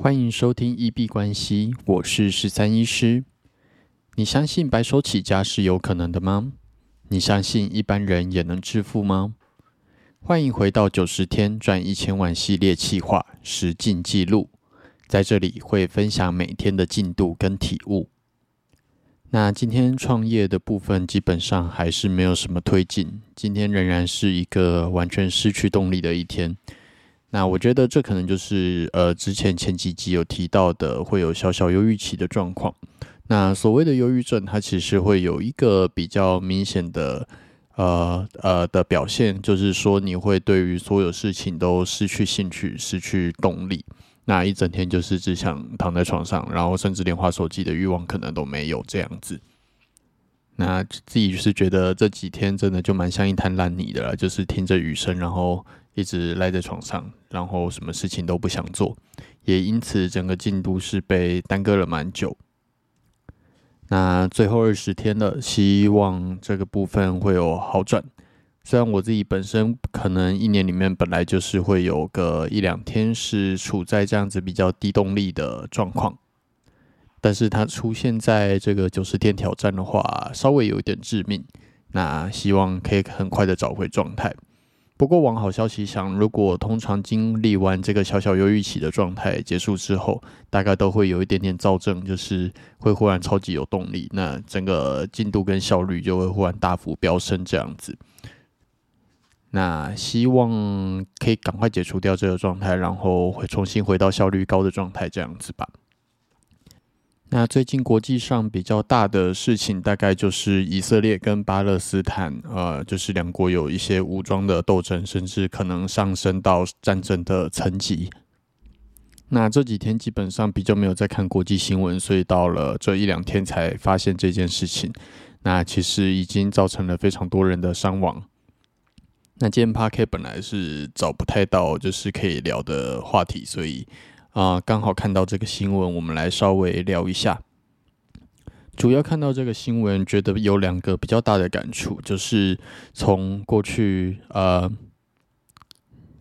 欢迎收听一币关系，我是十三医师。你相信白手起家是有可能的吗？你相信一般人也能致富吗？欢迎回到九十天赚一千万系列企划实进记录，在这里会分享每天的进度跟体悟。那今天创业的部分基本上还是没有什么推进，今天仍然是一个完全失去动力的一天。那我觉得这可能就是呃之前前几集有提到的会有小小忧郁期的状况。那所谓的忧郁症，它其实会有一个比较明显的呃呃的表现，就是说你会对于所有事情都失去兴趣、失去动力。那一整天就是只想躺在床上，然后甚至连划手机的欲望可能都没有这样子。那自己就是觉得这几天真的就蛮像一滩烂泥的了，就是听着雨声，然后一直赖在床上，然后什么事情都不想做，也因此整个进度是被耽搁了蛮久。那最后二十天了，希望这个部分会有好转。虽然我自己本身可能一年里面本来就是会有个一两天是处在这样子比较低动力的状况，但是它出现在这个九十天挑战的话，稍微有一点致命。那希望可以很快的找回状态。不过往好消息想，如果通常经历完这个小小忧郁期的状态结束之后，大概都会有一点点躁症，就是会忽然超级有动力，那整个进度跟效率就会忽然大幅飙升这样子。那希望可以赶快解除掉这个状态，然后会重新回到效率高的状态，这样子吧。那最近国际上比较大的事情，大概就是以色列跟巴勒斯坦，呃，就是两国有一些武装的斗争，甚至可能上升到战争的层级。那这几天基本上比较没有在看国际新闻，所以到了这一两天才发现这件事情。那其实已经造成了非常多人的伤亡。那今天 p a r k 本来是找不太到就是可以聊的话题，所以啊，刚好看到这个新闻，我们来稍微聊一下。主要看到这个新闻，觉得有两个比较大的感触，就是从过去呃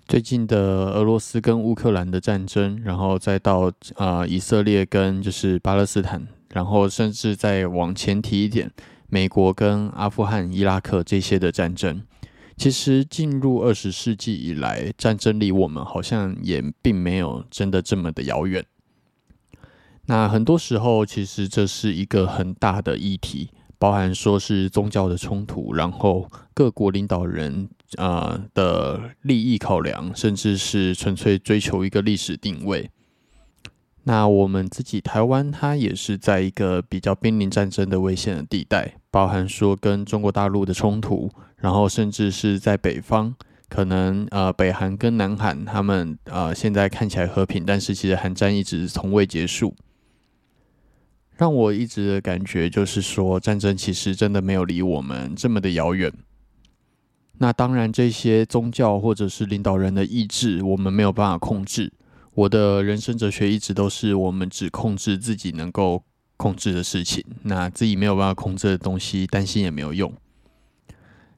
最近的俄罗斯跟乌克兰的战争，然后再到啊以色列跟就是巴勒斯坦，然后甚至再往前提一点，美国跟阿富汗、伊拉克这些的战争。其实进入二十世纪以来，战争离我们好像也并没有真的这么的遥远。那很多时候，其实这是一个很大的议题，包含说是宗教的冲突，然后各国领导人啊的利益考量，甚至是纯粹追求一个历史定位。那我们自己台湾，它也是在一个比较濒临战争的危险的地带，包含说跟中国大陆的冲突，然后甚至是在北方，可能呃北韩跟南韩他们呃现在看起来和平，但是其实韩战一直从未结束，让我一直的感觉就是说战争其实真的没有离我们这么的遥远。那当然这些宗教或者是领导人的意志，我们没有办法控制。我的人生哲学一直都是，我们只控制自己能够控制的事情，那自己没有办法控制的东西，担心也没有用。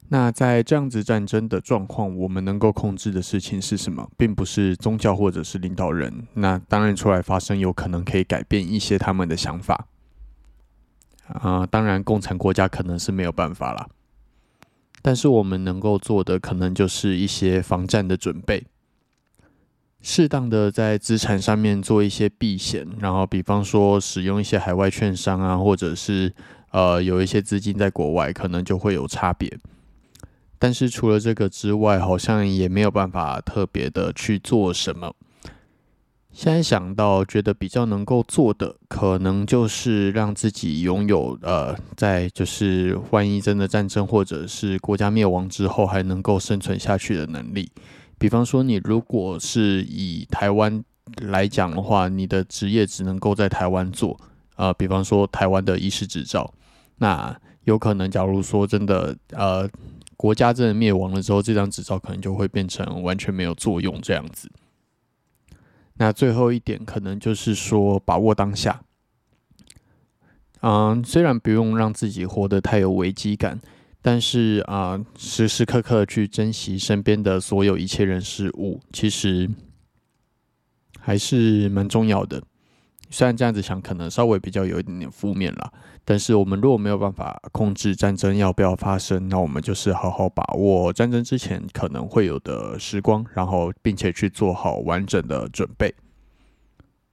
那在这样子战争的状况，我们能够控制的事情是什么？并不是宗教或者是领导人。那当然出来发生，有可能可以改变一些他们的想法。啊，当然共产国家可能是没有办法了。但是我们能够做的，可能就是一些防战的准备。适当的在资产上面做一些避险，然后比方说使用一些海外券商啊，或者是呃有一些资金在国外，可能就会有差别。但是除了这个之外，好像也没有办法特别的去做什么。现在想到觉得比较能够做的，可能就是让自己拥有呃，在就是万一真的战争或者是国家灭亡之后，还能够生存下去的能力。比方说，你如果是以台湾来讲的话，你的职业只能够在台湾做，呃，比方说台湾的医师执照，那有可能，假如说真的，呃，国家真的灭亡了之后，这张执照可能就会变成完全没有作用这样子。那最后一点，可能就是说把握当下，嗯，虽然不用让自己活得太有危机感。但是啊，时时刻刻去珍惜身边的所有一切人事物，其实还是蛮重要的。虽然这样子想可能稍微比较有一点点负面啦，但是我们如果没有办法控制战争要不要发生，那我们就是好好把握战争之前可能会有的时光，然后并且去做好完整的准备。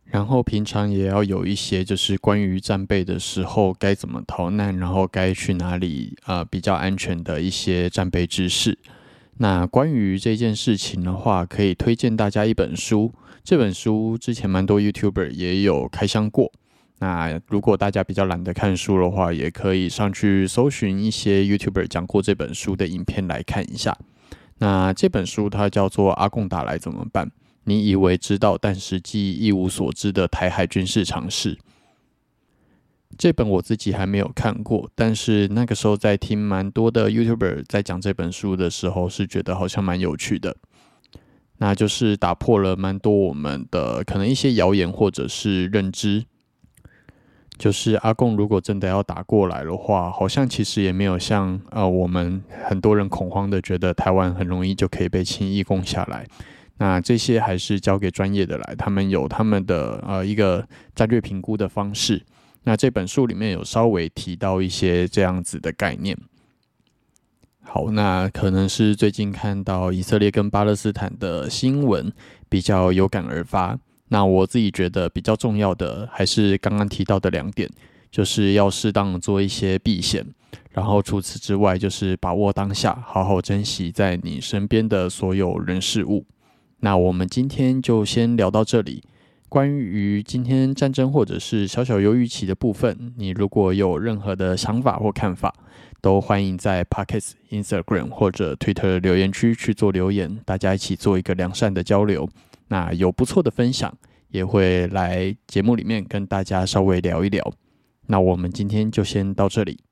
然后平常也要有一些就是关于战备的时候该怎么逃难，然后该去哪里啊比较安全的一些战备知识。那关于这件事情的话，可以推荐大家一本书。这本书之前蛮多 YouTuber 也有开箱过。那如果大家比较懒得看书的话，也可以上去搜寻一些 YouTuber 讲过这本书的影片来看一下。那这本书它叫做《阿贡打来怎么办》。你以为知道，但实际一无所知的台海军事常识。这本我自己还没有看过，但是那个时候在听蛮多的 YouTuber 在讲这本书的时候，是觉得好像蛮有趣的。那就是打破了蛮多我们的可能一些谣言或者是认知。就是阿贡如果真的要打过来的话，好像其实也没有像呃我们很多人恐慌的觉得台湾很容易就可以被轻易攻下来。那这些还是交给专业的来，他们有他们的呃一个战略评估的方式。那这本书里面有稍微提到一些这样子的概念。好，那可能是最近看到以色列跟巴勒斯坦的新闻比较有感而发。那我自己觉得比较重要的还是刚刚提到的两点，就是要适当做一些避险，然后除此之外就是把握当下，好好珍惜在你身边的所有人事物。那我们今天就先聊到这里。关于今天战争或者是小小忧郁期的部分，你如果有任何的想法或看法，都欢迎在 Pockets、Instagram 或者 Twitter 留言区去做留言，大家一起做一个良善的交流。那有不错的分享，也会来节目里面跟大家稍微聊一聊。那我们今天就先到这里。